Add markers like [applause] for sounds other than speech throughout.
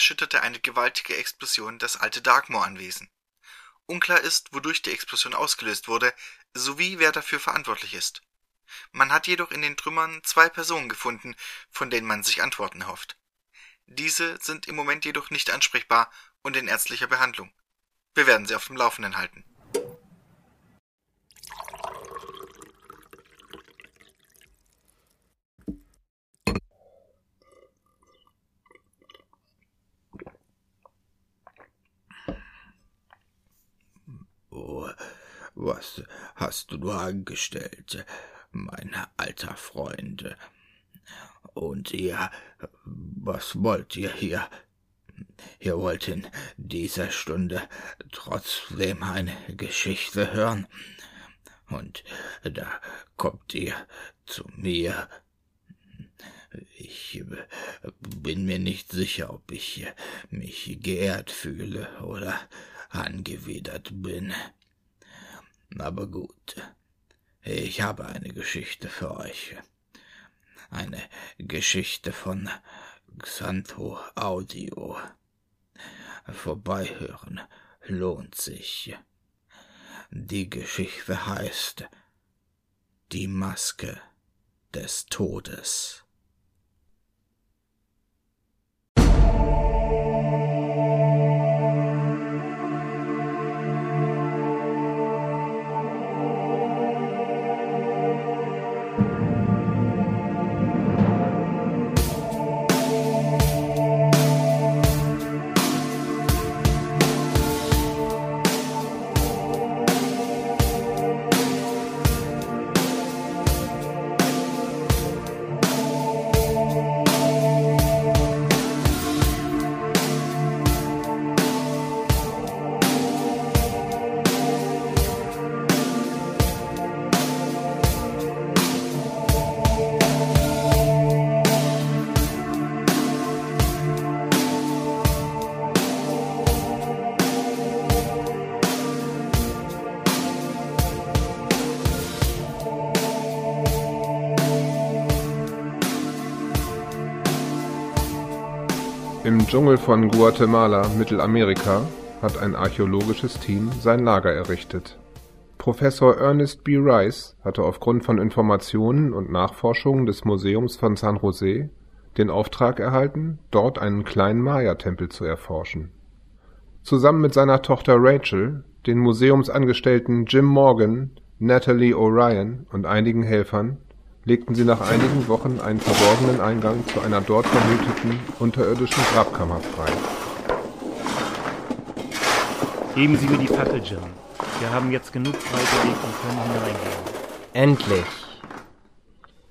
erschütterte eine gewaltige Explosion das alte Darkmoor-Anwesen. Unklar ist, wodurch die Explosion ausgelöst wurde, sowie wer dafür verantwortlich ist. Man hat jedoch in den Trümmern zwei Personen gefunden, von denen man sich Antworten erhofft. Diese sind im Moment jedoch nicht ansprechbar und in ärztlicher Behandlung. Wir werden Sie auf dem Laufenden halten. Was hast du nur angestellt, mein alter Freund? Und ihr, was wollt ihr hier? Ihr wollt in dieser Stunde trotzdem eine Geschichte hören. Und da kommt ihr zu mir. Ich bin mir nicht sicher, ob ich mich geehrt fühle oder angewidert bin. Aber gut, ich habe eine Geschichte für euch. Eine Geschichte von Xantho Audio. Vorbeihören lohnt sich. Die Geschichte heißt Die Maske des Todes. Dschungel von Guatemala, Mittelamerika, hat ein archäologisches Team sein Lager errichtet. Professor Ernest B. Rice hatte aufgrund von Informationen und Nachforschungen des Museums von San Jose den Auftrag erhalten, dort einen kleinen Maya-Tempel zu erforschen. Zusammen mit seiner Tochter Rachel, den Museumsangestellten Jim Morgan, Natalie O'Ryan und einigen Helfern legten sie nach einigen Wochen einen verborgenen Eingang zu einer dort vermuteten unterirdischen Grabkammer frei. Geben Sie mir die Fackel, Jim. Wir haben jetzt genug freigelegt und können hineingehen. Endlich.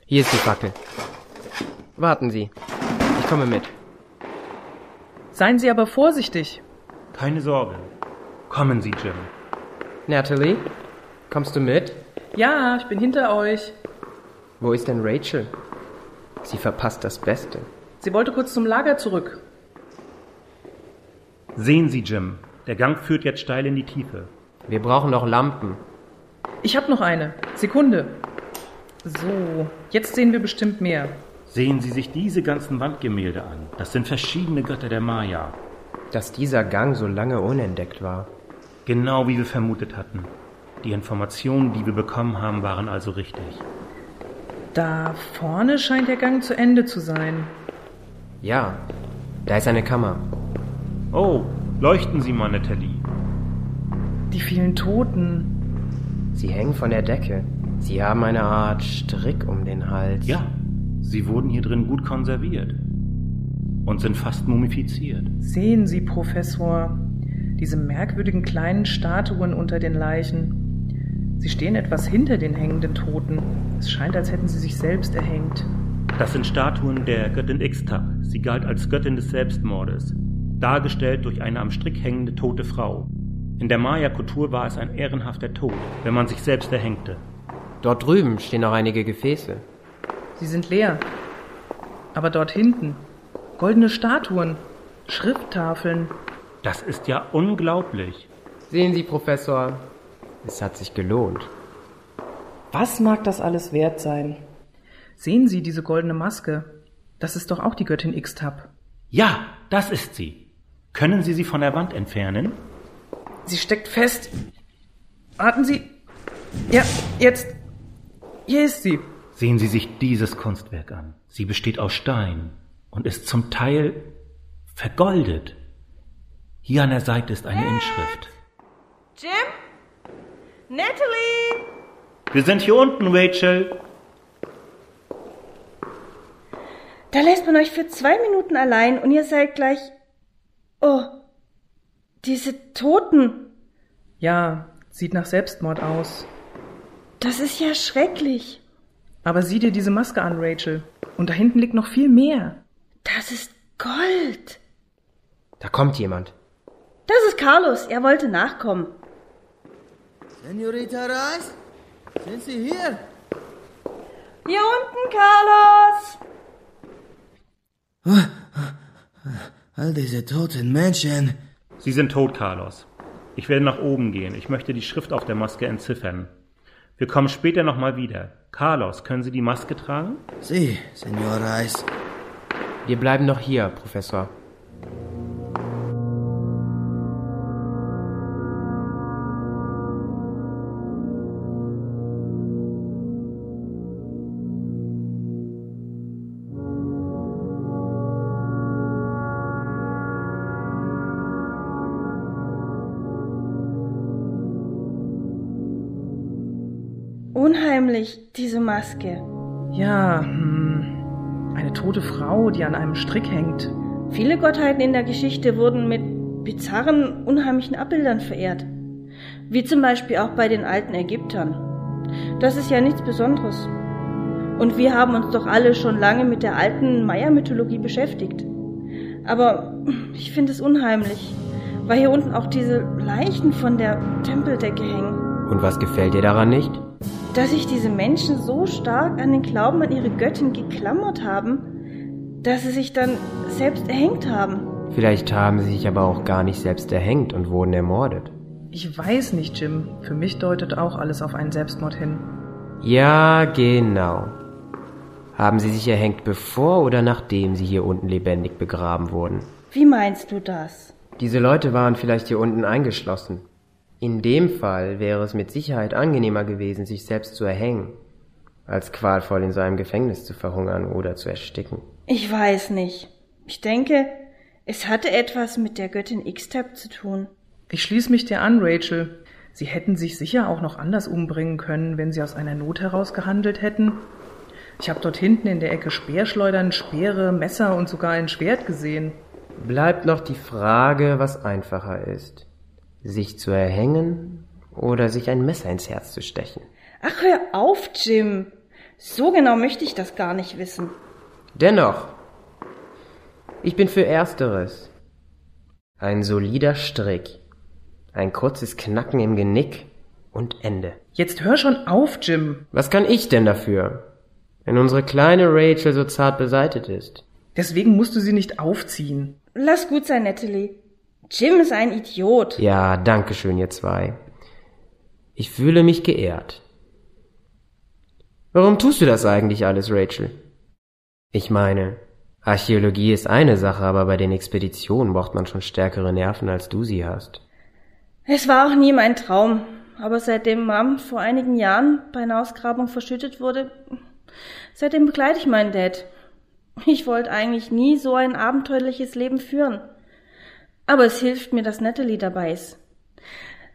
Hier ist die Fackel. Warten Sie. Ich komme mit. Seien Sie aber vorsichtig. Keine Sorge. Kommen Sie, Jim. Natalie, kommst du mit? Ja, ich bin hinter euch. Wo ist denn Rachel? Sie verpasst das Beste. Sie wollte kurz zum Lager zurück. Sehen Sie, Jim. Der Gang führt jetzt steil in die Tiefe. Wir brauchen noch Lampen. Ich hab noch eine. Sekunde. So, jetzt sehen wir bestimmt mehr. Sehen Sie sich diese ganzen Wandgemälde an. Das sind verschiedene Götter der Maya. Dass dieser Gang so lange unentdeckt war. Genau wie wir vermutet hatten. Die Informationen, die wir bekommen haben, waren also richtig. Da vorne scheint der Gang zu Ende zu sein. Ja, da ist eine Kammer. Oh, leuchten Sie mal, Natalie. Die vielen Toten. Sie hängen von der Decke. Sie haben eine Art Strick um den Hals. Ja, sie wurden hier drin gut konserviert und sind fast mumifiziert. Sehen Sie, Professor, diese merkwürdigen kleinen Statuen unter den Leichen. Sie stehen etwas hinter den hängenden Toten. Es scheint, als hätten sie sich selbst erhängt. Das sind Statuen der Göttin Ixtab. Sie galt als Göttin des Selbstmordes, dargestellt durch eine am Strick hängende tote Frau. In der Maya-Kultur war es ein ehrenhafter Tod, wenn man sich selbst erhängte. Dort drüben stehen noch einige Gefäße. Sie sind leer. Aber dort hinten goldene Statuen, Schrifttafeln. Das ist ja unglaublich. Sehen Sie, Professor, es hat sich gelohnt. Was mag das alles wert sein? Sehen Sie diese goldene Maske? Das ist doch auch die Göttin Ixtab. Ja, das ist sie. Können Sie sie von der Wand entfernen? Sie steckt fest. Warten Sie. Ja, jetzt. Hier ist sie. Sehen Sie sich dieses Kunstwerk an. Sie besteht aus Stein und ist zum Teil vergoldet. Hier an der Seite ist eine Inschrift. Jim? Natalie? Wir sind hier unten, Rachel. Da lässt man euch für zwei Minuten allein und ihr seid gleich. Oh, diese Toten. Ja, sieht nach Selbstmord aus. Das ist ja schrecklich. Aber sieh dir diese Maske an, Rachel. Und da hinten liegt noch viel mehr. Das ist Gold. Da kommt jemand. Das ist Carlos. Er wollte nachkommen. Senorita Reis? Sind Sie hier? Hier unten, Carlos. All diese toten Menschen. Sie sind tot, Carlos. Ich werde nach oben gehen. Ich möchte die Schrift auf der Maske entziffern. Wir kommen später nochmal wieder. Carlos, können Sie die Maske tragen? Sie, Senor Reis. Wir bleiben noch hier, Professor. Unheimlich, diese Maske. Ja, hm, eine tote Frau, die an einem Strick hängt. Viele Gottheiten in der Geschichte wurden mit bizarren, unheimlichen Abbildern verehrt. Wie zum Beispiel auch bei den alten Ägyptern. Das ist ja nichts Besonderes. Und wir haben uns doch alle schon lange mit der alten Maya-Mythologie beschäftigt. Aber ich finde es unheimlich, weil hier unten auch diese Leichen von der Tempeldecke hängen. Und was gefällt dir daran nicht? Dass sich diese Menschen so stark an den Glauben an ihre Göttin geklammert haben, dass sie sich dann selbst erhängt haben. Vielleicht haben sie sich aber auch gar nicht selbst erhängt und wurden ermordet. Ich weiß nicht, Jim. Für mich deutet auch alles auf einen Selbstmord hin. Ja, genau. Haben sie sich erhängt, bevor oder nachdem sie hier unten lebendig begraben wurden? Wie meinst du das? Diese Leute waren vielleicht hier unten eingeschlossen. In dem Fall wäre es mit Sicherheit angenehmer gewesen, sich selbst zu erhängen, als qualvoll in so einem Gefängnis zu verhungern oder zu ersticken. Ich weiß nicht. Ich denke, es hatte etwas mit der Göttin Ixtab zu tun. Ich schließe mich dir an, Rachel. Sie hätten sich sicher auch noch anders umbringen können, wenn sie aus einer Not heraus gehandelt hätten. Ich habe dort hinten in der Ecke Speerschleudern, Speere, Messer und sogar ein Schwert gesehen. Bleibt noch die Frage, was einfacher ist. Sich zu erhängen oder sich ein Messer ins Herz zu stechen. Ach, hör auf, Jim. So genau möchte ich das gar nicht wissen. Dennoch, ich bin für Ersteres. Ein solider Strick, ein kurzes Knacken im Genick und Ende. Jetzt hör schon auf, Jim. Was kann ich denn dafür, wenn unsere kleine Rachel so zart beseitet ist? Deswegen musst du sie nicht aufziehen. Lass gut sein, Natalie. Jim ist ein Idiot. Ja, danke schön, ihr zwei. Ich fühle mich geehrt. Warum tust du das eigentlich alles, Rachel? Ich meine, Archäologie ist eine Sache, aber bei den Expeditionen braucht man schon stärkere Nerven, als du sie hast. Es war auch nie mein Traum. Aber seitdem Mom vor einigen Jahren bei einer Ausgrabung verschüttet wurde, seitdem begleite ich meinen Dad. Ich wollte eigentlich nie so ein abenteuerliches Leben führen. Aber es hilft mir, dass Natalie dabei ist.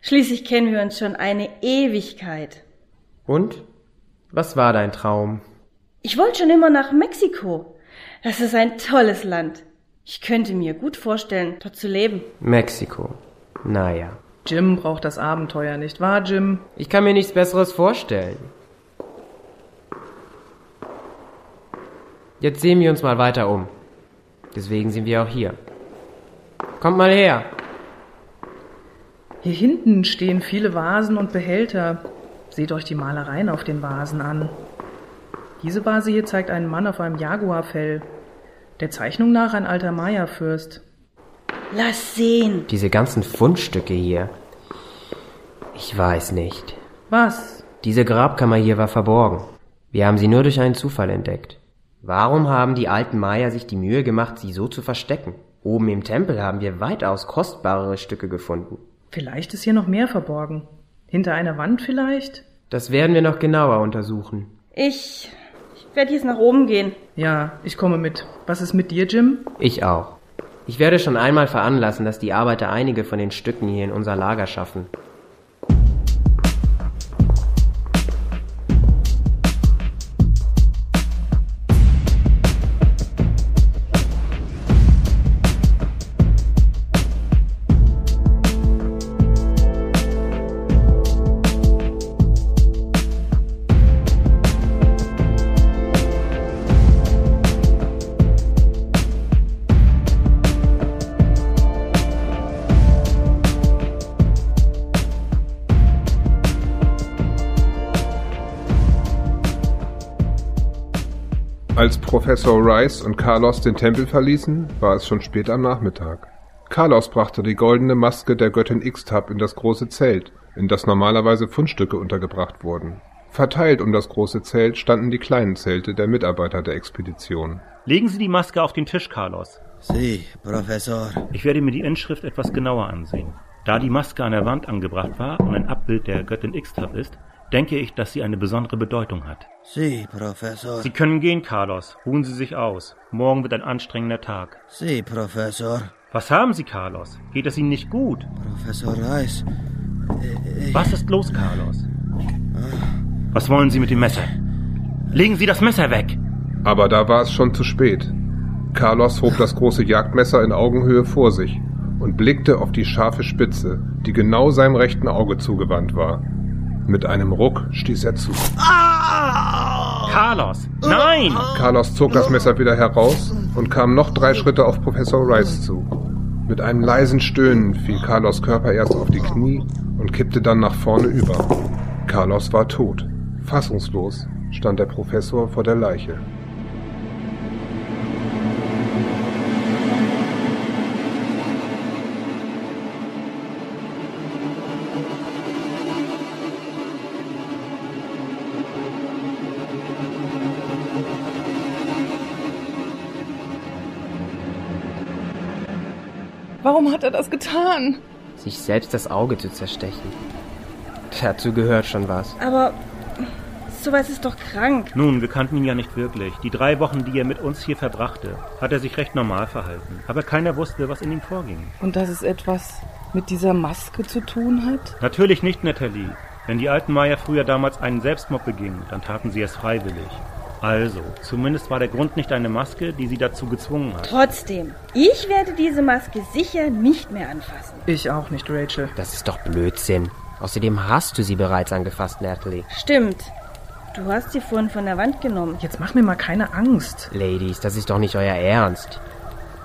Schließlich kennen wir uns schon eine Ewigkeit. Und? Was war dein Traum? Ich wollte schon immer nach Mexiko. Das ist ein tolles Land. Ich könnte mir gut vorstellen, dort zu leben. Mexiko. Naja. Jim braucht das Abenteuer, nicht wahr, Jim? Ich kann mir nichts Besseres vorstellen. Jetzt sehen wir uns mal weiter um. Deswegen sind wir auch hier. Kommt mal her. Hier hinten stehen viele Vasen und Behälter. Seht euch die Malereien auf den Vasen an. Diese Vase hier zeigt einen Mann auf einem Jaguarfell. Der Zeichnung nach ein alter Maya-Fürst. Lass sehen. Diese ganzen Fundstücke hier. Ich weiß nicht. Was? Diese Grabkammer hier war verborgen. Wir haben sie nur durch einen Zufall entdeckt. Warum haben die alten Maya sich die Mühe gemacht, sie so zu verstecken? Oben im Tempel haben wir weitaus kostbarere Stücke gefunden. Vielleicht ist hier noch mehr verborgen. Hinter einer Wand vielleicht? Das werden wir noch genauer untersuchen. Ich, ich werde jetzt nach oben gehen. Ja, ich komme mit. Was ist mit dir, Jim? Ich auch. Ich werde schon einmal veranlassen, dass die Arbeiter einige von den Stücken hier in unser Lager schaffen. Als Professor Rice und Carlos den Tempel verließen, war es schon spät am Nachmittag. Carlos brachte die goldene Maske der Göttin Ixtab in das große Zelt, in das normalerweise Fundstücke untergebracht wurden. Verteilt um das große Zelt standen die kleinen Zelte der Mitarbeiter der Expedition. Legen Sie die Maske auf den Tisch, Carlos. Sí, Professor. Ich werde mir die Inschrift etwas genauer ansehen. Da die Maske an der Wand angebracht war und ein Abbild der Göttin Ixtab ist, denke ich, dass sie eine besondere Bedeutung hat. Sí, Professor. Sie können gehen, Carlos. Ruhen Sie sich aus. Morgen wird ein anstrengender Tag. Sí, Professor. Was haben Sie, Carlos? Geht es Ihnen nicht gut? Professor Rice. Ich, Was ist los, Carlos? Was wollen Sie mit dem Messer? Legen Sie das Messer weg! Aber da war es schon zu spät. Carlos hob das große Jagdmesser in Augenhöhe vor sich und blickte auf die scharfe Spitze, die genau seinem rechten Auge zugewandt war. Mit einem Ruck stieß er zu. Carlos! Nein! Carlos zog das Messer wieder heraus und kam noch drei Schritte auf Professor Rice zu. Mit einem leisen Stöhnen fiel Carlos Körper erst auf die Knie und kippte dann nach vorne über. Carlos war tot. Fassungslos stand der Professor vor der Leiche. Warum hat er das getan? Sich selbst das Auge zu zerstechen. Dazu gehört schon was. Aber sowas ist doch krank. Nun, wir kannten ihn ja nicht wirklich. Die drei Wochen, die er mit uns hier verbrachte, hat er sich recht normal verhalten. Aber keiner wusste, was in ihm vorging. Und dass es etwas mit dieser Maske zu tun hat? Natürlich nicht, Natalie. Wenn die alten Maya früher damals einen Selbstmord begingen, dann taten sie es freiwillig. Also, zumindest war der Grund nicht eine Maske, die sie dazu gezwungen hat. Trotzdem, ich werde diese Maske sicher nicht mehr anfassen. Ich auch nicht, Rachel. Das ist doch Blödsinn. Außerdem hast du sie bereits angefasst, Natalie. Stimmt. Du hast sie vorhin von der Wand genommen. Jetzt mach mir mal keine Angst. Ladies, das ist doch nicht euer Ernst.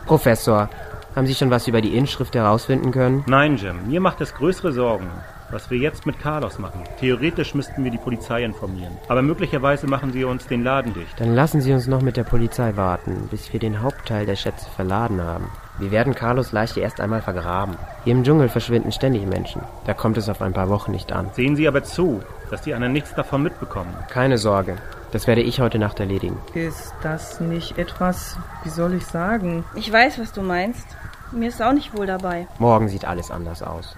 Professor, haben Sie schon was über die Inschrift herausfinden können? Nein, Jim, mir macht es größere Sorgen, was wir jetzt mit Carlos machen. Theoretisch müssten wir die Polizei informieren. Aber möglicherweise machen sie uns den Laden dicht. Dann lassen Sie uns noch mit der Polizei warten, bis wir den Hauptteil der Schätze verladen haben. Wir werden Carlos Leiche erst einmal vergraben. Hier im Dschungel verschwinden ständig Menschen. Da kommt es auf ein paar Wochen nicht an. Sehen Sie aber zu, dass die anderen nichts davon mitbekommen. Keine Sorge. Das werde ich heute Nacht erledigen. Ist das nicht etwas, wie soll ich sagen? Ich weiß, was du meinst. Mir ist auch nicht wohl dabei. Morgen sieht alles anders aus.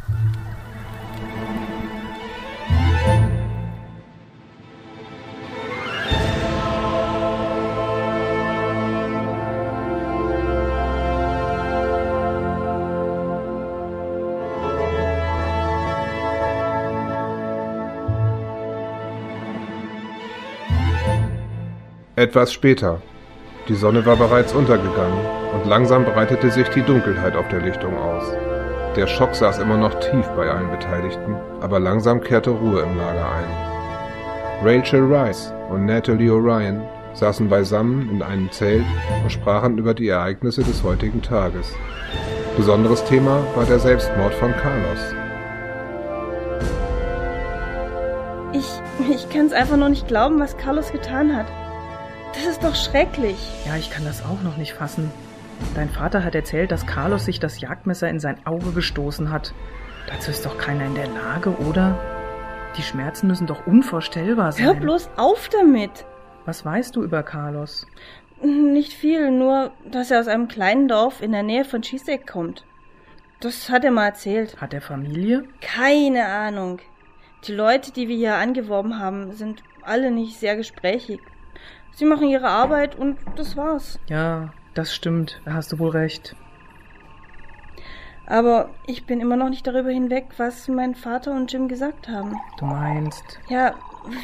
Etwas später. Die Sonne war bereits untergegangen und langsam breitete sich die Dunkelheit auf der Lichtung aus. Der Schock saß immer noch tief bei allen Beteiligten, aber langsam kehrte Ruhe im Lager ein. Rachel Rice und Natalie O'Ryan saßen beisammen in einem Zelt und sprachen über die Ereignisse des heutigen Tages. Besonderes Thema war der Selbstmord von Carlos. Ich, ich kann es einfach noch nicht glauben, was Carlos getan hat. Ist doch schrecklich. Ja, ich kann das auch noch nicht fassen. Dein Vater hat erzählt, dass Carlos sich das Jagdmesser in sein Auge gestoßen hat. Dazu ist doch keiner in der Lage, oder? Die Schmerzen müssen doch unvorstellbar sein. Hör bloß auf damit. Was weißt du über Carlos? Nicht viel, nur, dass er aus einem kleinen Dorf in der Nähe von Chisek kommt. Das hat er mal erzählt. Hat er Familie? Keine Ahnung. Die Leute, die wir hier angeworben haben, sind alle nicht sehr gesprächig. Sie machen ihre Arbeit und das war's. Ja, das stimmt. Da hast du wohl recht. Aber ich bin immer noch nicht darüber hinweg, was mein Vater und Jim gesagt haben. Du meinst. Ja,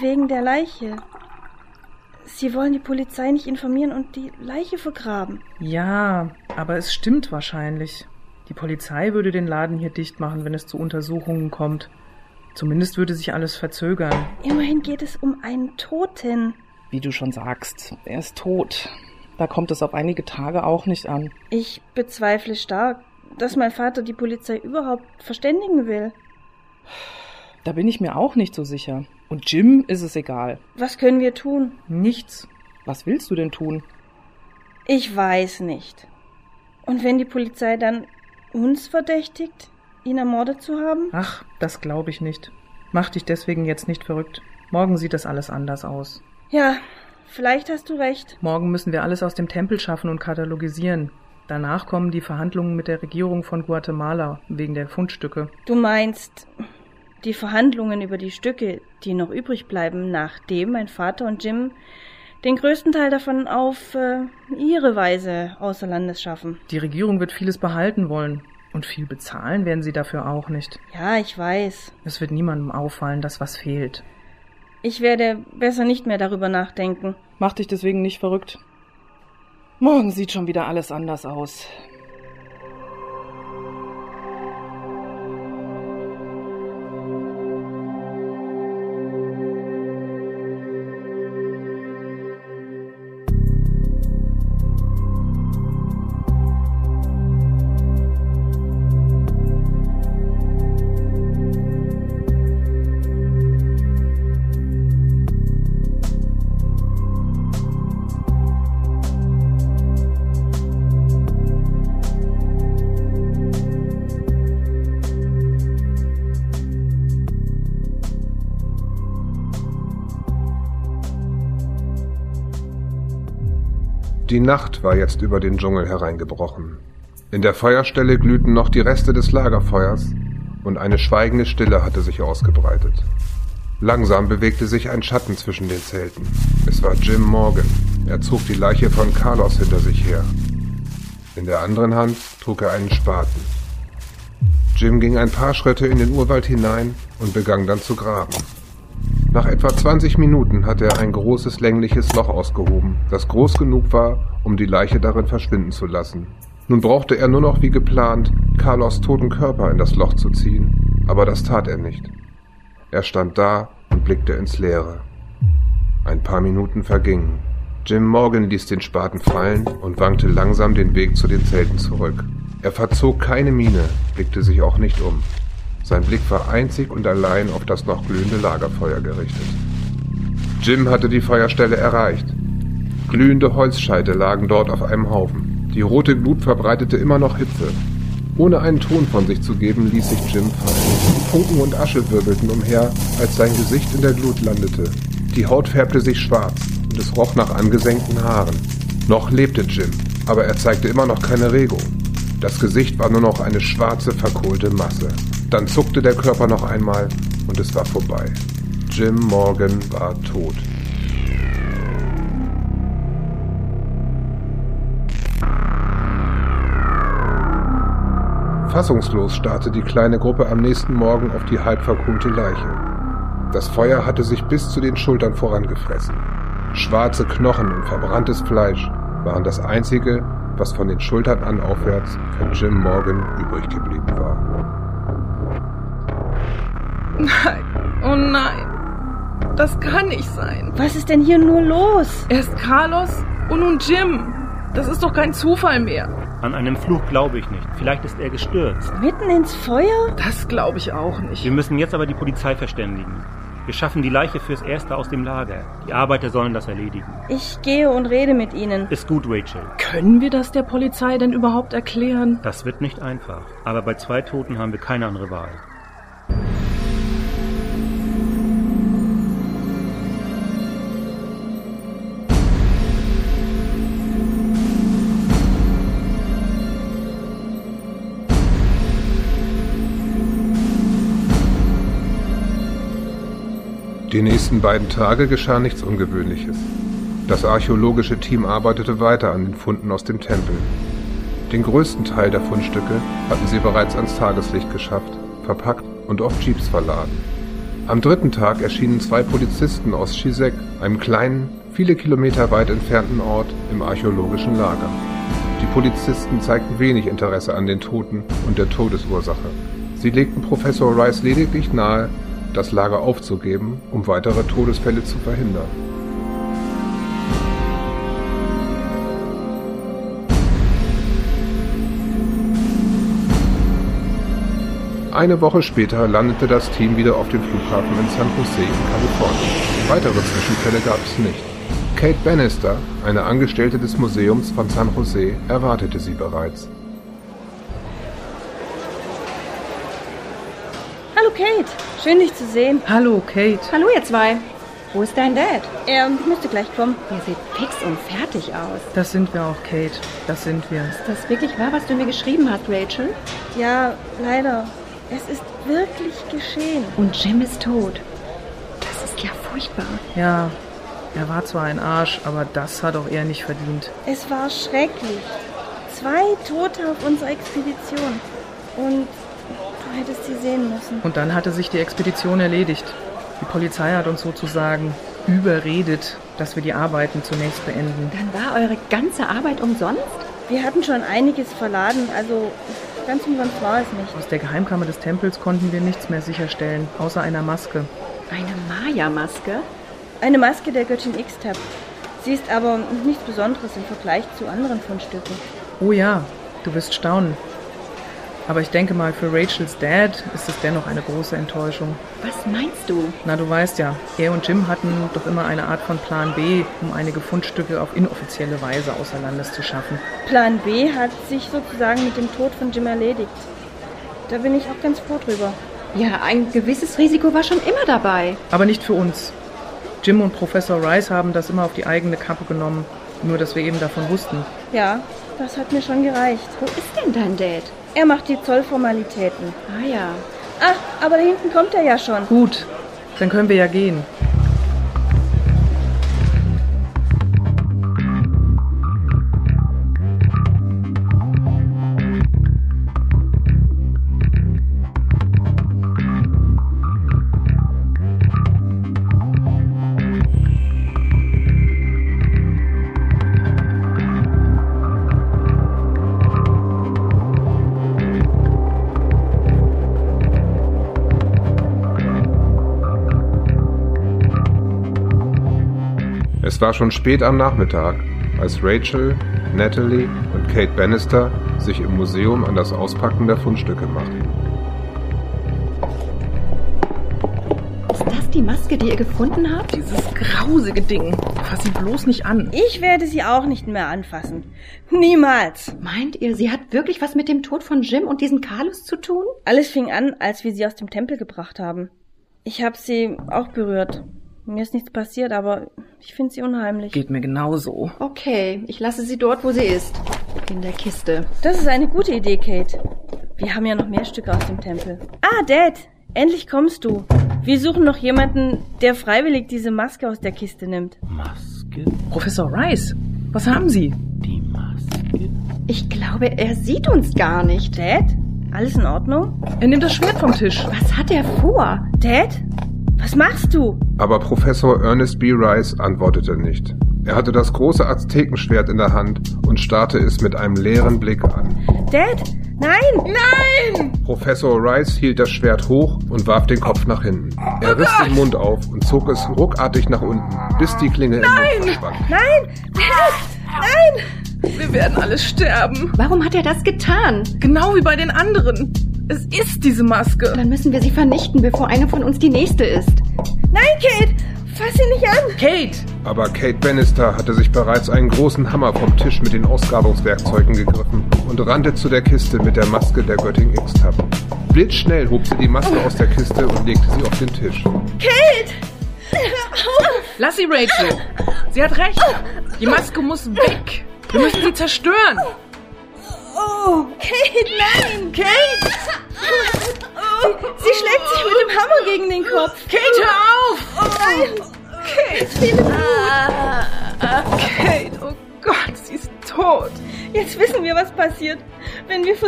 wegen der Leiche. Sie wollen die Polizei nicht informieren und die Leiche vergraben. Ja, aber es stimmt wahrscheinlich. Die Polizei würde den Laden hier dicht machen, wenn es zu Untersuchungen kommt. Zumindest würde sich alles verzögern. Immerhin geht es um einen Toten. Wie du schon sagst, er ist tot. Da kommt es auf einige Tage auch nicht an. Ich bezweifle stark, dass mein Vater die Polizei überhaupt verständigen will. Da bin ich mir auch nicht so sicher. Und Jim ist es egal. Was können wir tun? Nichts. Was willst du denn tun? Ich weiß nicht. Und wenn die Polizei dann uns verdächtigt, ihn ermordet zu haben? Ach, das glaube ich nicht. Mach dich deswegen jetzt nicht verrückt. Morgen sieht das alles anders aus. Ja, vielleicht hast du recht. Morgen müssen wir alles aus dem Tempel schaffen und katalogisieren. Danach kommen die Verhandlungen mit der Regierung von Guatemala wegen der Fundstücke. Du meinst die Verhandlungen über die Stücke, die noch übrig bleiben, nachdem mein Vater und Jim den größten Teil davon auf äh, ihre Weise außer Landes schaffen. Die Regierung wird vieles behalten wollen. Und viel bezahlen werden sie dafür auch nicht. Ja, ich weiß. Es wird niemandem auffallen, dass was fehlt. Ich werde besser nicht mehr darüber nachdenken. Mach dich deswegen nicht verrückt. Morgen sieht schon wieder alles anders aus. Die Nacht war jetzt über den Dschungel hereingebrochen. In der Feuerstelle glühten noch die Reste des Lagerfeuers und eine schweigende Stille hatte sich ausgebreitet. Langsam bewegte sich ein Schatten zwischen den Zelten. Es war Jim Morgan. Er zog die Leiche von Carlos hinter sich her. In der anderen Hand trug er einen Spaten. Jim ging ein paar Schritte in den Urwald hinein und begann dann zu graben. Nach etwa 20 Minuten hatte er ein großes längliches Loch ausgehoben, das groß genug war, um die Leiche darin verschwinden zu lassen. Nun brauchte er nur noch wie geplant, Carlos toten Körper in das Loch zu ziehen, aber das tat er nicht. Er stand da und blickte ins Leere. Ein paar Minuten vergingen. Jim Morgan ließ den Spaten fallen und wankte langsam den Weg zu den Zelten zurück. Er verzog keine Miene, blickte sich auch nicht um. Sein Blick war einzig und allein auf das noch glühende Lagerfeuer gerichtet. Jim hatte die Feuerstelle erreicht. Glühende Holzscheite lagen dort auf einem Haufen. Die rote Glut verbreitete immer noch Hitze. Ohne einen Ton von sich zu geben, ließ sich Jim fallen. Funken und Asche wirbelten umher, als sein Gesicht in der Glut landete. Die Haut färbte sich schwarz und es roch nach angesenkten Haaren. Noch lebte Jim, aber er zeigte immer noch keine Regung. Das Gesicht war nur noch eine schwarze, verkohlte Masse. Dann zuckte der Körper noch einmal und es war vorbei. Jim Morgan war tot. Fassungslos starrte die kleine Gruppe am nächsten Morgen auf die halb Leiche. Das Feuer hatte sich bis zu den Schultern vorangefressen. Schwarze Knochen und verbranntes Fleisch waren das einzige, was von den Schultern an aufwärts von Jim Morgan übrig geblieben war. Nein, oh nein. Das kann nicht sein. Was ist denn hier nur los? Erst Carlos und nun Jim. Das ist doch kein Zufall mehr. An einen Fluch glaube ich nicht. Vielleicht ist er gestürzt. Mitten ins Feuer? Das glaube ich auch nicht. Wir müssen jetzt aber die Polizei verständigen. Wir schaffen die Leiche fürs Erste aus dem Lager. Die Arbeiter sollen das erledigen. Ich gehe und rede mit ihnen. Ist gut, Rachel. Können wir das der Polizei denn überhaupt erklären? Das wird nicht einfach. Aber bei zwei Toten haben wir keine andere Wahl. Die nächsten beiden Tage geschah nichts Ungewöhnliches. Das archäologische Team arbeitete weiter an den Funden aus dem Tempel. Den größten Teil der Fundstücke hatten sie bereits ans Tageslicht geschafft, verpackt und auf Jeeps verladen. Am dritten Tag erschienen zwei Polizisten aus Chizek, einem kleinen, viele Kilometer weit entfernten Ort im archäologischen Lager. Die Polizisten zeigten wenig Interesse an den Toten und der Todesursache. Sie legten Professor Rice lediglich nahe, das Lager aufzugeben, um weitere Todesfälle zu verhindern. Eine Woche später landete das Team wieder auf dem Flughafen in San Jose in Kalifornien. Weitere Zwischenfälle gab es nicht. Kate Bannister, eine Angestellte des Museums von San Jose, erwartete sie bereits. Hallo Kate, schön dich zu sehen. Hallo, Kate. Hallo ihr zwei. Wo ist dein Dad? Er müsste gleich kommen. Ihr seht fix und fertig aus. Das sind wir auch, Kate. Das sind wir. Ist das wirklich wahr, was du mir geschrieben hast, Rachel? Ja, leider. Es ist wirklich geschehen. Und Jim ist tot. Das ist ja furchtbar. Ja, er war zwar ein Arsch, aber das hat auch er nicht verdient. Es war schrecklich. Zwei Tote auf unserer Expedition. Und hättest sie sehen müssen. Und dann hatte sich die Expedition erledigt. Die Polizei hat uns sozusagen überredet, dass wir die Arbeiten zunächst beenden. Dann war eure ganze Arbeit umsonst? Wir hatten schon einiges verladen, also ganz umsonst war es nicht. Aus der Geheimkammer des Tempels konnten wir nichts mehr sicherstellen, außer einer Maske. Eine Maya-Maske? Eine Maske der Göttin Ixtab. Sie ist aber nichts Besonderes im Vergleich zu anderen Fundstücken. Oh ja, du wirst staunen. Aber ich denke mal, für Rachels Dad ist es dennoch eine große Enttäuschung. Was meinst du? Na, du weißt ja, er und Jim hatten doch immer eine Art von Plan B, um einige Fundstücke auf inoffizielle Weise außer Landes zu schaffen. Plan B hat sich sozusagen mit dem Tod von Jim erledigt. Da bin ich auch ganz froh drüber. Ja, ein gewisses Risiko war schon immer dabei. Aber nicht für uns. Jim und Professor Rice haben das immer auf die eigene Kappe genommen, nur dass wir eben davon wussten. Ja, das hat mir schon gereicht. Wo ist denn dein Dad? Er macht die Zollformalitäten. Ah ja. Ah, aber da hinten kommt er ja schon. Gut, dann können wir ja gehen. Es war schon spät am Nachmittag, als Rachel, Natalie und Kate Bannister sich im Museum an das Auspacken der Fundstücke machten. Ist das die Maske, die ihr gefunden habt? Dieses grausige Ding. Fass sie bloß nicht an. Ich werde sie auch nicht mehr anfassen. Niemals. Meint ihr, sie hat wirklich was mit dem Tod von Jim und diesem Carlos zu tun? Alles fing an, als wir sie aus dem Tempel gebracht haben. Ich habe sie auch berührt. Mir ist nichts passiert, aber ich finde sie unheimlich. Geht mir genauso. Okay, ich lasse sie dort, wo sie ist. In der Kiste. Das ist eine gute Idee, Kate. Wir haben ja noch mehr Stücke aus dem Tempel. Ah, Dad, endlich kommst du. Wir suchen noch jemanden, der freiwillig diese Maske aus der Kiste nimmt. Maske? Professor Rice, was haben Sie? Die Maske? Ich glaube, er sieht uns gar nicht. Dad, alles in Ordnung? Er nimmt das Schwert vom Tisch. Was hat er vor? Dad, was machst du? Aber Professor Ernest B. Rice antwortete nicht. Er hatte das große Aztekenschwert in der Hand und starrte es mit einem leeren Blick an. Dad, nein, nein! Professor Rice hielt das Schwert hoch und warf den Kopf nach hinten. Er riss den Mund auf und zog es ruckartig nach unten, bis die Klinge im Mund verschwand. Nein! Dad! Nein! Wir werden alle sterben. Warum hat er das getan? Genau wie bei den anderen. Es ist diese Maske. Dann müssen wir sie vernichten, bevor eine von uns die nächste ist. Nein, Kate! Fass sie nicht an! Kate! Aber Kate Bannister hatte sich bereits einen großen Hammer vom Tisch mit den Ausgrabungswerkzeugen gegriffen und rannte zu der Kiste mit der Maske der Göttin Ixtab. Blitzschnell hob sie die Maske aus der Kiste und legte sie auf den Tisch. Kate! Lass sie, Rachel. Sie hat recht. Die Maske muss weg. Wir müssen sie zerstören. Oh, Kate, nein! Kate!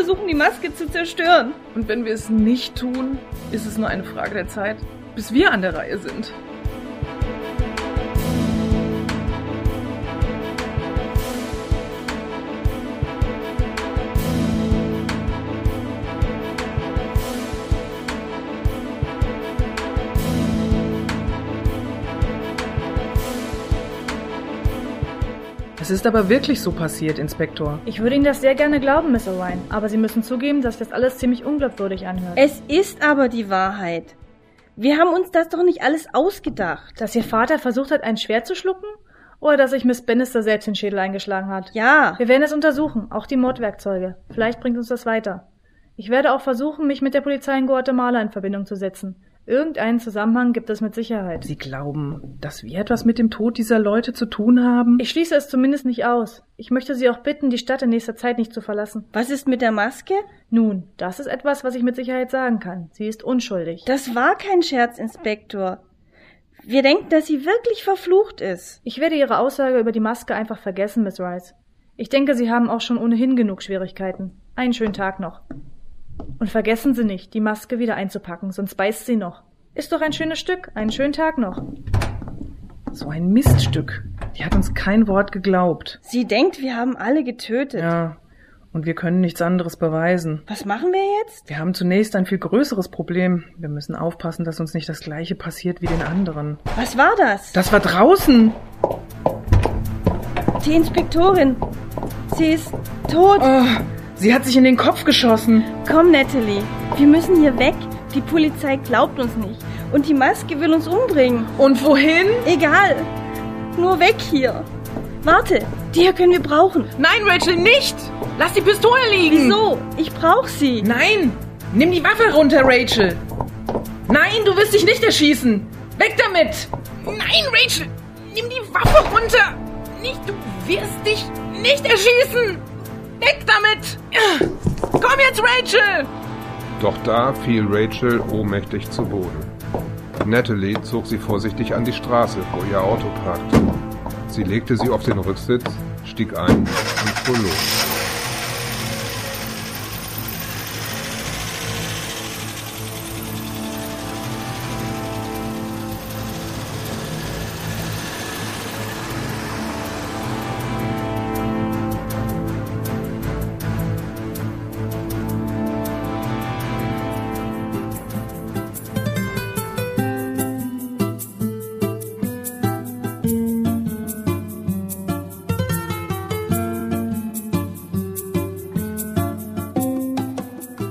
Versuchen, die Maske zu zerstören. Und wenn wir es nicht tun, ist es nur eine Frage der Zeit, bis wir an der Reihe sind. Es ist aber wirklich so passiert, Inspektor. Ich würde Ihnen das sehr gerne glauben, Miss O'Ryan, aber Sie müssen zugeben, dass das alles ziemlich unglaubwürdig anhört. Es ist aber die Wahrheit. Wir haben uns das doch nicht alles ausgedacht. Dass Ihr Vater versucht hat, ein Schwert zu schlucken? Oder dass sich Miss Bannister selbst den Schädel eingeschlagen hat? Ja. Wir werden es untersuchen, auch die Mordwerkzeuge. Vielleicht bringt uns das weiter. Ich werde auch versuchen, mich mit der Polizei in Guatemala in Verbindung zu setzen. Irgendeinen Zusammenhang gibt es mit Sicherheit. Sie glauben, dass wir etwas mit dem Tod dieser Leute zu tun haben? Ich schließe es zumindest nicht aus. Ich möchte Sie auch bitten, die Stadt in nächster Zeit nicht zu verlassen. Was ist mit der Maske? Nun, das ist etwas, was ich mit Sicherheit sagen kann. Sie ist unschuldig. Das war kein Scherz, Inspektor. Wir denken, dass sie wirklich verflucht ist. Ich werde Ihre Aussage über die Maske einfach vergessen, Miss Rice. Ich denke, Sie haben auch schon ohnehin genug Schwierigkeiten. Einen schönen Tag noch. Und vergessen Sie nicht, die Maske wieder einzupacken, sonst beißt sie noch. Ist doch ein schönes Stück. Einen schönen Tag noch. So ein Miststück. Die hat uns kein Wort geglaubt. Sie denkt, wir haben alle getötet. Ja. Und wir können nichts anderes beweisen. Was machen wir jetzt? Wir haben zunächst ein viel größeres Problem. Wir müssen aufpassen, dass uns nicht das gleiche passiert wie den anderen. Was war das? Das war draußen. Die Inspektorin. Sie ist tot. Oh, sie hat sich in den Kopf geschossen. Komm, Natalie. Wir müssen hier weg. Die Polizei glaubt uns nicht. Und die Maske will uns umbringen. Und wohin? Egal. Nur weg hier. Warte, die hier können wir brauchen. Nein, Rachel, nicht! Lass die Pistole liegen! Wieso? Ich brauch sie. Nein! Nimm die Waffe runter, Rachel! Nein, du wirst dich nicht erschießen! Weg damit! Nein, Rachel! Nimm die Waffe runter! Nicht, du wirst dich nicht erschießen! Weg damit! Komm jetzt, Rachel! Doch da fiel Rachel ohnmächtig zu Boden. Natalie zog sie vorsichtig an die Straße, wo ihr Auto parkte. Sie legte sie auf den Rücksitz, stieg ein und fuhr los.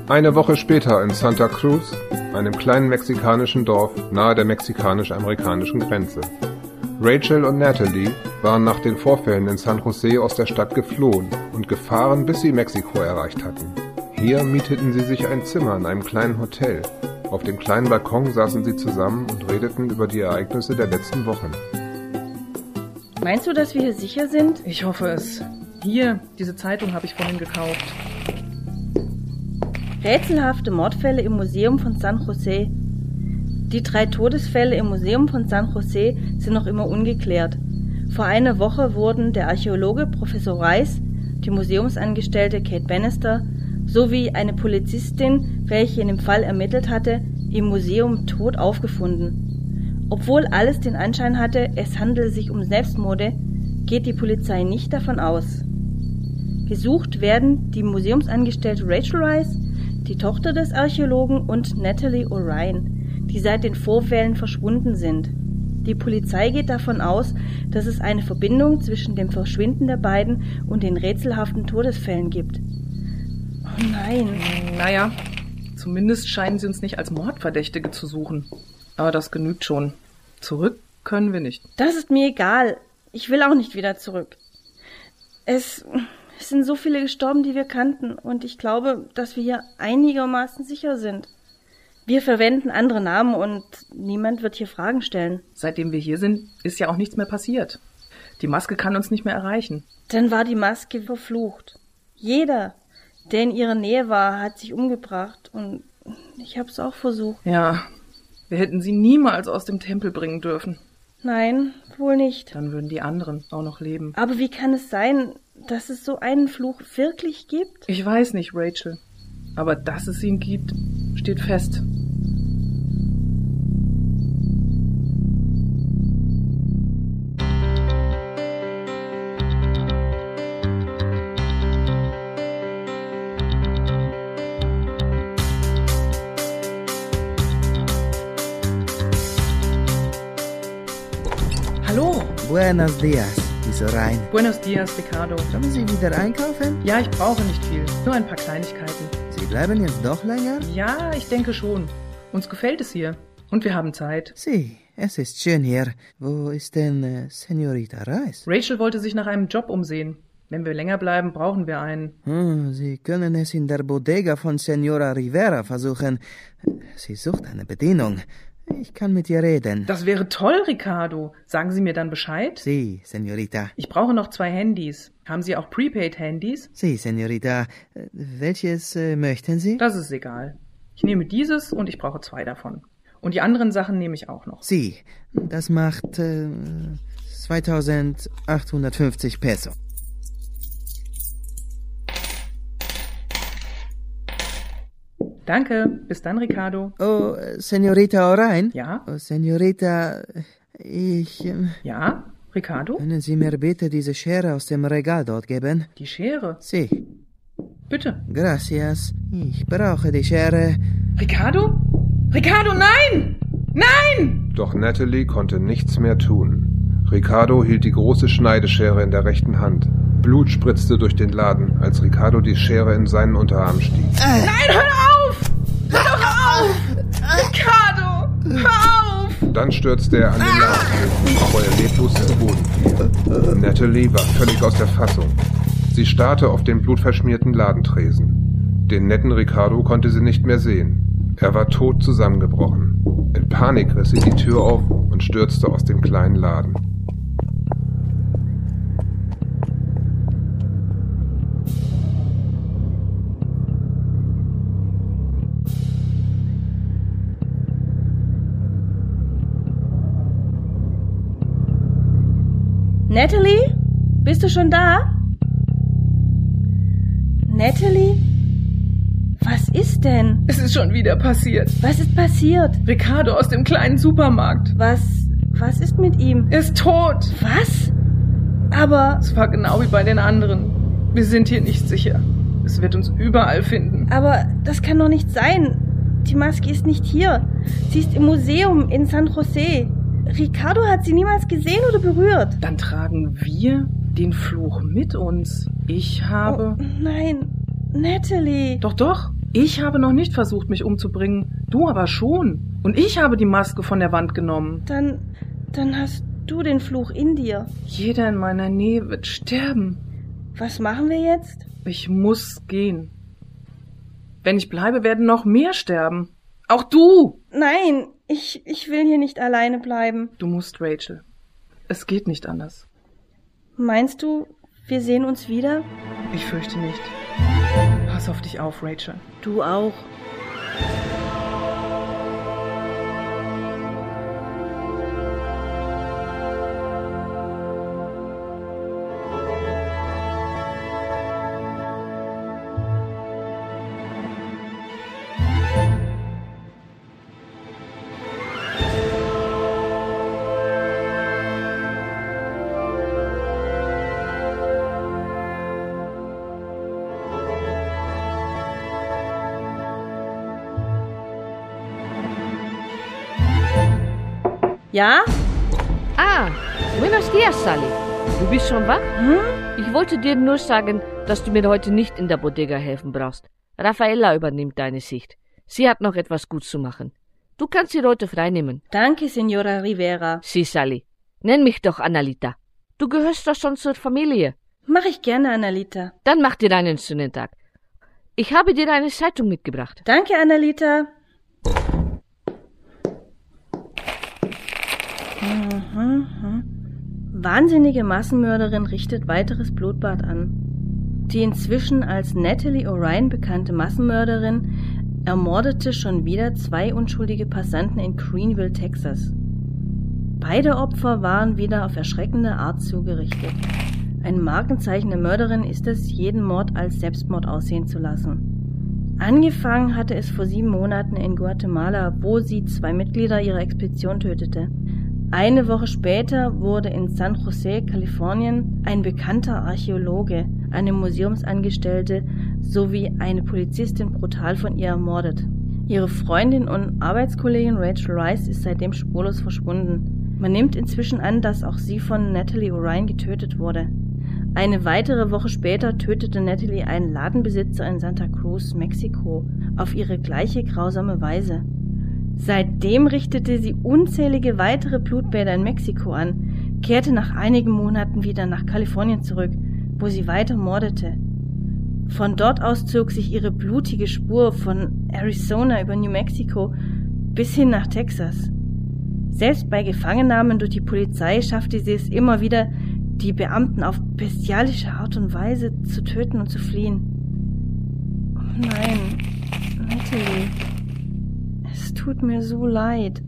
Eine Woche später in Santa Cruz, einem kleinen mexikanischen Dorf nahe der mexikanisch-amerikanischen Grenze. Rachel und Natalie waren nach den Vorfällen in San Jose aus der Stadt geflohen und gefahren, bis sie Mexiko erreicht hatten. Hier mieteten sie sich ein Zimmer in einem kleinen Hotel. Auf dem kleinen Balkon saßen sie zusammen und redeten über die Ereignisse der letzten Wochen. Meinst du, dass wir hier sicher sind? Ich hoffe es. Hier, diese Zeitung habe ich vorhin gekauft. Rätselhafte Mordfälle im Museum von San Jose. Die drei Todesfälle im Museum von San Jose sind noch immer ungeklärt. Vor einer Woche wurden der Archäologe Professor Rice, die Museumsangestellte Kate Bannister sowie eine Polizistin, welche in dem Fall ermittelt hatte, im Museum tot aufgefunden. Obwohl alles den Anschein hatte, es handele sich um Selbstmorde, geht die Polizei nicht davon aus. Gesucht werden die Museumsangestellte Rachel Rice, die Tochter des Archäologen und Natalie O'Ryan, die seit den Vorfällen verschwunden sind. Die Polizei geht davon aus, dass es eine Verbindung zwischen dem Verschwinden der beiden und den rätselhaften Todesfällen gibt. Oh nein. Naja, zumindest scheinen sie uns nicht als Mordverdächtige zu suchen. Aber das genügt schon. Zurück können wir nicht. Das ist mir egal. Ich will auch nicht wieder zurück. Es, es sind so viele gestorben, die wir kannten, und ich glaube, dass wir hier einigermaßen sicher sind. Wir verwenden andere Namen und niemand wird hier Fragen stellen. Seitdem wir hier sind, ist ja auch nichts mehr passiert. Die Maske kann uns nicht mehr erreichen. Dann war die Maske verflucht. Jeder, der in ihrer Nähe war, hat sich umgebracht und ich hab's auch versucht. Ja, wir hätten sie niemals aus dem Tempel bringen dürfen. Nein, wohl nicht. Dann würden die anderen auch noch leben. Aber wie kann es sein, dass es so einen Fluch wirklich gibt? Ich weiß nicht, Rachel. Aber dass es ihn gibt, steht fest. Hallo. Buenos dias, Miss O'Rein. Buenos dias, Ricardo. Kommen Sie wieder einkaufen? Ja, ich brauche nicht viel. Nur ein paar Kleinigkeiten. Sie bleiben jetzt doch länger? Ja, ich denke schon. Uns gefällt es hier. Und wir haben Zeit. Sie, es ist schön hier. Wo ist denn äh, Senorita Reis? Rachel wollte sich nach einem Job umsehen. Wenn wir länger bleiben, brauchen wir einen. Hm, Sie können es in der Bodega von Senora Rivera versuchen. Sie sucht eine Bedienung. Ich kann mit ihr reden. Das wäre toll, Ricardo. Sagen Sie mir dann Bescheid? Sie, Senorita. Ich brauche noch zwei Handys. Haben Sie auch Prepaid-Handys? Sie, Senorita. Äh, Welches äh, möchten Sie? Das ist egal. Ich nehme dieses und ich brauche zwei davon. Und die anderen Sachen nehme ich auch noch. Sie, das macht äh, 2850 Peso. Danke. Bis dann, Ricardo. Oh, äh, Senorita O'Rein? Ja? Oh, Senorita, ich... ähm, Ja? Ricardo? Können Sie mir bitte diese Schere aus dem Regal dort geben? Die Schere. Sie. Bitte. Gracias. Ich brauche die Schere. Ricardo? Ricardo, nein! Nein! Doch Natalie konnte nichts mehr tun. Ricardo hielt die große Schneideschere in der rechten Hand. Blut spritzte durch den Laden, als Ricardo die Schere in seinen Unterarm stieß. Nein, hör auf! Auf! Dann stürzte er an den Ladentresen, bevor er leblos zu Boden fiel. Natalie war völlig aus der Fassung. Sie starrte auf den blutverschmierten Ladentresen. Den netten Ricardo konnte sie nicht mehr sehen. Er war tot zusammengebrochen. In Panik riss sie die Tür auf und stürzte aus dem kleinen Laden. Natalie? Bist du schon da? Natalie? Was ist denn? Es ist schon wieder passiert. Was ist passiert? Ricardo aus dem kleinen Supermarkt. Was. Was ist mit ihm? Er ist tot. Was? Aber. Es war genau wie bei den anderen. Wir sind hier nicht sicher. Es wird uns überall finden. Aber das kann doch nicht sein. Die Maske ist nicht hier. Sie ist im Museum in San Jose. Ricardo hat sie niemals gesehen oder berührt. Dann tragen wir den Fluch mit uns. Ich habe. Oh, nein, Natalie. Doch, doch. Ich habe noch nicht versucht, mich umzubringen. Du aber schon. Und ich habe die Maske von der Wand genommen. Dann. Dann hast du den Fluch in dir. Jeder in meiner Nähe wird sterben. Was machen wir jetzt? Ich muss gehen. Wenn ich bleibe, werden noch mehr sterben. Auch du! Nein, ich, ich will hier nicht alleine bleiben. Du musst, Rachel. Es geht nicht anders. Meinst du, wir sehen uns wieder? Ich fürchte nicht. Pass auf dich auf, Rachel. Du auch. Ja? Ah, buenos dias, Sally. Du bist schon wach? Hm? Ich wollte dir nur sagen, dass du mir heute nicht in der Bodega helfen brauchst. Raffaella übernimmt deine Sicht. Sie hat noch etwas gut zu machen. Du kannst sie heute freinehmen. Danke, Signora Rivera. Sie, Sally. Nenn mich doch Annalita. Du gehörst doch schon zur Familie. Mach ich gerne, Annalita. Dann mach dir einen schönen Tag. Ich habe dir eine Zeitung mitgebracht. Danke, Annalita. Mhm. Wahnsinnige Massenmörderin richtet weiteres Blutbad an. Die inzwischen als Natalie O'Ryan bekannte Massenmörderin ermordete schon wieder zwei unschuldige Passanten in Greenville, Texas. Beide Opfer waren wieder auf erschreckende Art zugerichtet. Ein Markenzeichen der Mörderin ist es, jeden Mord als Selbstmord aussehen zu lassen. Angefangen hatte es vor sieben Monaten in Guatemala, wo sie zwei Mitglieder ihrer Expedition tötete. Eine Woche später wurde in San Jose, Kalifornien, ein bekannter Archäologe, eine Museumsangestellte sowie eine Polizistin brutal von ihr ermordet. Ihre Freundin und Arbeitskollegin Rachel Rice ist seitdem spurlos verschwunden. Man nimmt inzwischen an, dass auch sie von Natalie Orion getötet wurde. Eine weitere Woche später tötete Natalie einen Ladenbesitzer in Santa Cruz, Mexiko, auf ihre gleiche grausame Weise. Seitdem richtete sie unzählige weitere Blutbäder in Mexiko an, kehrte nach einigen Monaten wieder nach Kalifornien zurück, wo sie weiter mordete. Von dort aus zog sich ihre blutige Spur von Arizona über New Mexico bis hin nach Texas. Selbst bei Gefangennahmen durch die Polizei schaffte sie es immer wieder, die Beamten auf bestialische Art und Weise zu töten und zu fliehen. Oh nein, Natalie. Tut mir so leid.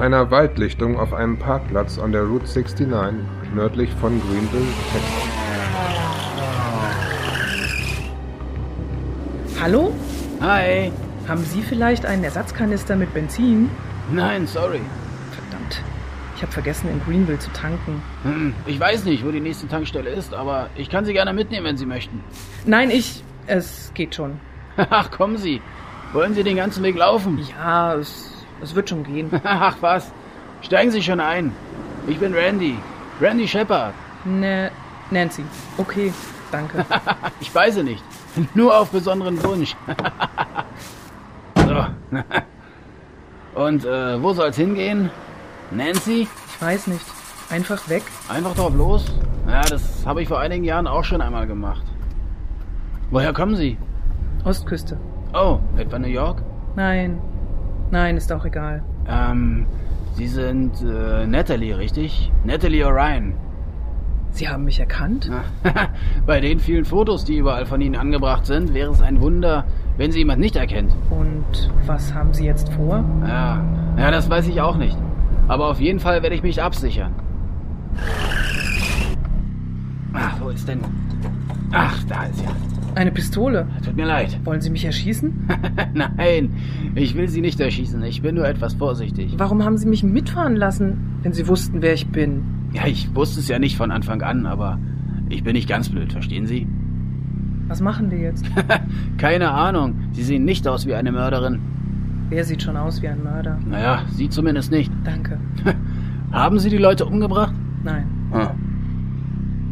Einer Waldlichtung auf einem Parkplatz an der Route 69 nördlich von Greenville, Texas. Hallo? Hi. Haben Sie vielleicht einen Ersatzkanister mit Benzin? Nein, sorry. Verdammt. Ich habe vergessen, in Greenville zu tanken. Hm, Ich weiß nicht, wo die nächste Tankstelle ist, aber ich kann Sie gerne mitnehmen, wenn Sie möchten. Nein, ich. Es geht schon. [laughs] Ach, kommen Sie. Wollen Sie den ganzen Weg laufen? Ja, es, es wird schon gehen. [laughs] Ach was. Steigen Sie schon ein. Ich bin Randy. Randy Shepard. Ne, Nancy. Okay, danke. [laughs] Ich beiße nicht. Nur auf besonderen Wunsch. [laughs] so. Und äh, wo soll's hingehen? Nancy? Ich weiß nicht. Einfach weg. Einfach drauf los? Ja, das habe ich vor einigen Jahren auch schon einmal gemacht. Woher kommen Sie? Ostküste. Oh, etwa New York? Nein. Nein, ist auch egal. Ähm, Sie sind äh, Natalie, richtig? Natalie Orion. Sie haben mich erkannt? [laughs] Bei den vielen Fotos, die überall von Ihnen angebracht sind, wäre es ein Wunder, wenn Sie jemand nicht erkennt. Und was haben Sie jetzt vor? Ja, ja, das weiß ich auch nicht. Aber auf jeden Fall werde ich mich absichern. Ach, wo ist denn? Ach, da ist ja. Eine Pistole. Tut mir leid. Wollen Sie mich erschießen? [laughs] Nein, ich will Sie nicht erschießen. Ich bin nur etwas vorsichtig. Warum haben Sie mich mitfahren lassen, wenn Sie wussten, wer ich bin? Ja, ich wusste es ja nicht von Anfang an, aber ich bin nicht ganz blöd, verstehen Sie? Was machen wir jetzt? [laughs] Keine Ahnung. Sie sehen nicht aus wie eine Mörderin. Wer sieht schon aus wie ein Mörder? Naja, Sie zumindest nicht. Danke. [laughs] Haben Sie die Leute umgebracht? Nein. Ah.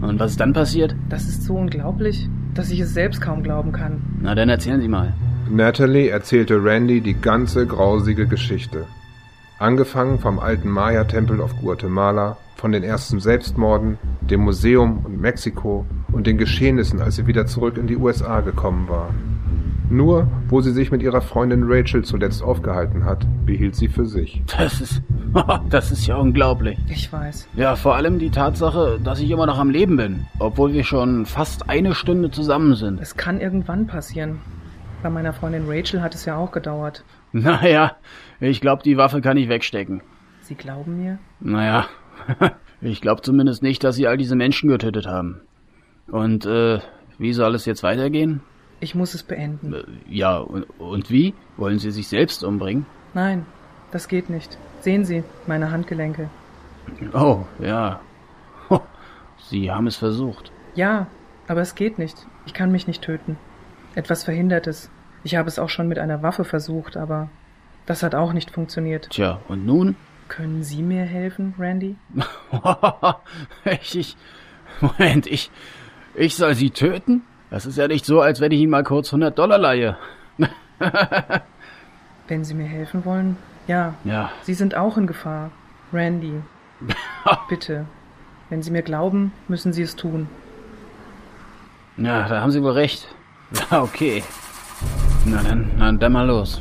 Und was ist dann passiert? Das ist so unglaublich, dass ich es selbst kaum glauben kann. Na, dann erzählen Sie mal. Natalie erzählte Randy die ganze grausige Geschichte. Angefangen vom alten Maya-Tempel auf Guatemala, von den ersten Selbstmorden, dem Museum und Mexiko und den Geschehnissen, als sie wieder zurück in die USA gekommen war. Nur, wo sie sich mit ihrer Freundin Rachel zuletzt aufgehalten hat, behielt sie für sich. Das ist, [laughs] das ist ja unglaublich. Ich weiß. Ja, vor allem die Tatsache, dass ich immer noch am Leben bin, obwohl wir schon fast eine Stunde zusammen sind. Es kann irgendwann passieren. Bei meiner Freundin Rachel hat es ja auch gedauert. [laughs] Naja, ich glaube, die Waffe kann ich wegstecken. Sie glauben mir? Naja, [laughs] ich glaube zumindest nicht, dass sie all diese Menschen getötet haben. Und, äh, wie soll es jetzt weitergehen? Ich muss es beenden. Äh, Ja, und, und wie? Wollen Sie sich selbst umbringen? Nein, das geht nicht. Sehen Sie, meine Handgelenke. Oh, ja. Ho, Sie haben es versucht. Ja, aber es geht nicht. Ich kann mich nicht töten. Etwas verhindert es. Ich habe es auch schon mit einer Waffe versucht, aber das hat auch nicht funktioniert. Tja, und nun? Können Sie mir helfen, Randy? [laughs] ich, ich, Moment, ich, ich soll Sie töten? Das ist ja nicht so, als wenn ich Ihnen mal kurz 100 Dollar leihe. [laughs] Wenn Sie mir helfen wollen, ja. Ja. Sie sind auch in Gefahr. Randy. [laughs] Bitte. Wenn Sie mir glauben, müssen Sie es tun. Ja, da haben Sie wohl recht. [laughs] Ja, okay. Na dann, na dann mal los.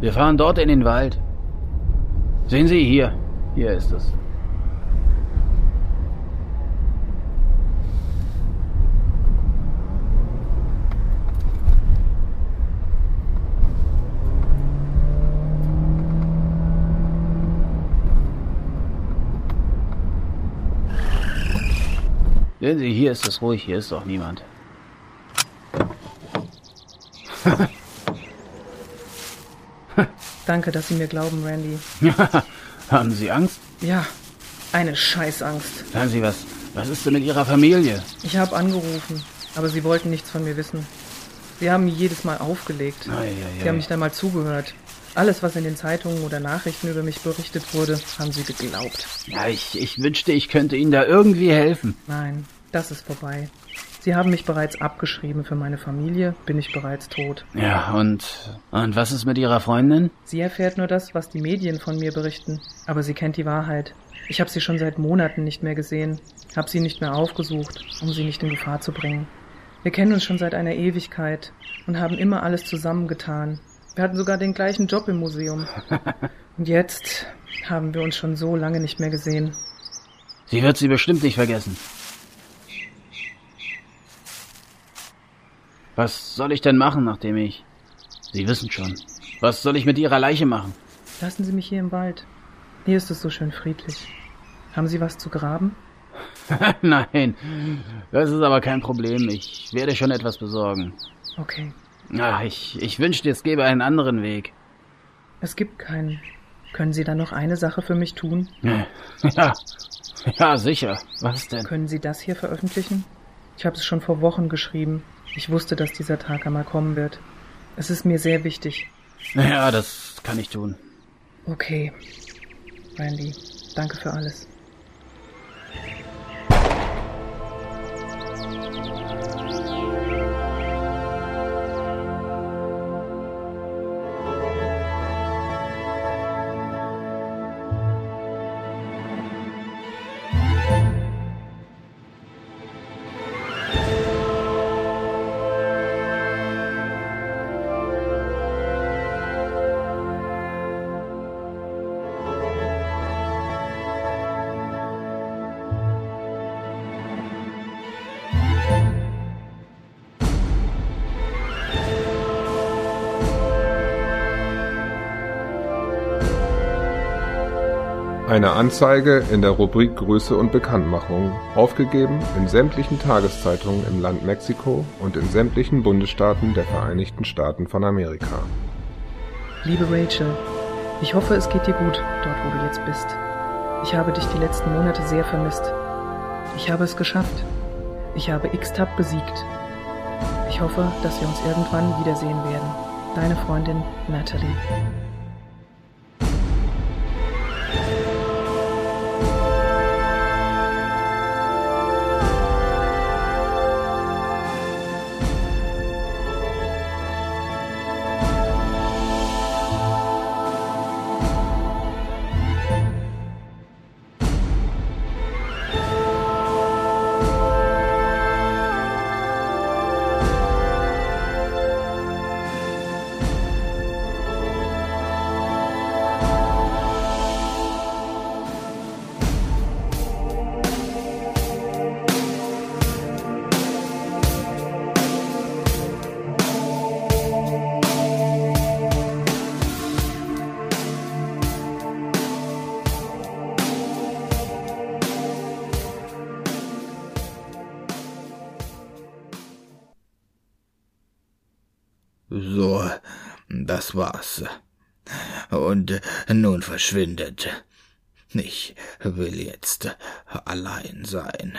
Wir fahren dort in den Wald. Sehen Sie hier. Hier ist es. Sehen Sie, hier ist es ruhig, hier ist doch niemand. [laughs] Danke, dass Sie mir glauben, Randy. [laughs] Haben Sie Angst? Ja, eine Scheißangst. Sagen Sie was, was ist denn mit Ihrer Familie? Ich habe angerufen, aber Sie wollten nichts von mir wissen. Sie haben mich jedes Mal aufgelegt. Ei, ei, Sie ei. haben nicht einmal zugehört. Alles, was in den Zeitungen oder Nachrichten über mich berichtet wurde, haben Sie geglaubt. Ja, ich, ich wünschte, ich könnte Ihnen da irgendwie helfen. Nein, das ist vorbei. Sie haben mich bereits abgeschrieben. Für meine Familie bin ich bereits tot. Ja, und, und was ist mit Ihrer Freundin? Sie erfährt nur das, was die Medien von mir berichten. Aber sie kennt die Wahrheit. Ich habe sie schon seit Monaten nicht mehr gesehen, habe sie nicht mehr aufgesucht, um sie nicht in Gefahr zu bringen. Wir kennen uns schon seit einer Ewigkeit und haben immer alles zusammengetan. Wir hatten sogar den gleichen Job im Museum. [laughs] Und jetzt haben wir uns schon so lange nicht mehr gesehen. Sie wird Sie bestimmt nicht vergessen. Was soll ich denn machen, nachdem ich... Sie wissen schon. Was soll ich mit Ihrer Leiche machen? Lassen Sie mich hier im Wald. Hier ist es so schön friedlich. Haben Sie was zu graben? [laughs] Nein, das ist aber kein Problem. Ich werde schon etwas besorgen. Okay. Ach, ich, ich wünschte, es gäbe einen anderen Weg. Es gibt keinen. Können Sie dann noch eine Sache für mich tun? [laughs] Ja, ja, sicher. Was denn? Können Sie das hier veröffentlichen? Ich habe es schon vor Wochen geschrieben. Ich wusste, dass dieser Tag einmal kommen wird. Es ist mir sehr wichtig. Ja, das kann ich tun. Okay. Randy, danke für alles. Eine Anzeige in der Rubrik Größe und Bekanntmachung, aufgegeben in sämtlichen Tageszeitungen im Land Mexiko und in sämtlichen Bundesstaaten der Vereinigten Staaten von Amerika. Liebe Rachel, ich hoffe, es geht dir gut dort, wo du jetzt bist. Ich habe dich die letzten Monate sehr vermisst. Ich habe es geschafft. Ich habe X-Tab besiegt. Ich hoffe, dass wir uns irgendwann wiedersehen werden. Deine Freundin Natalie. Verschwindet. Ich will jetzt allein sein.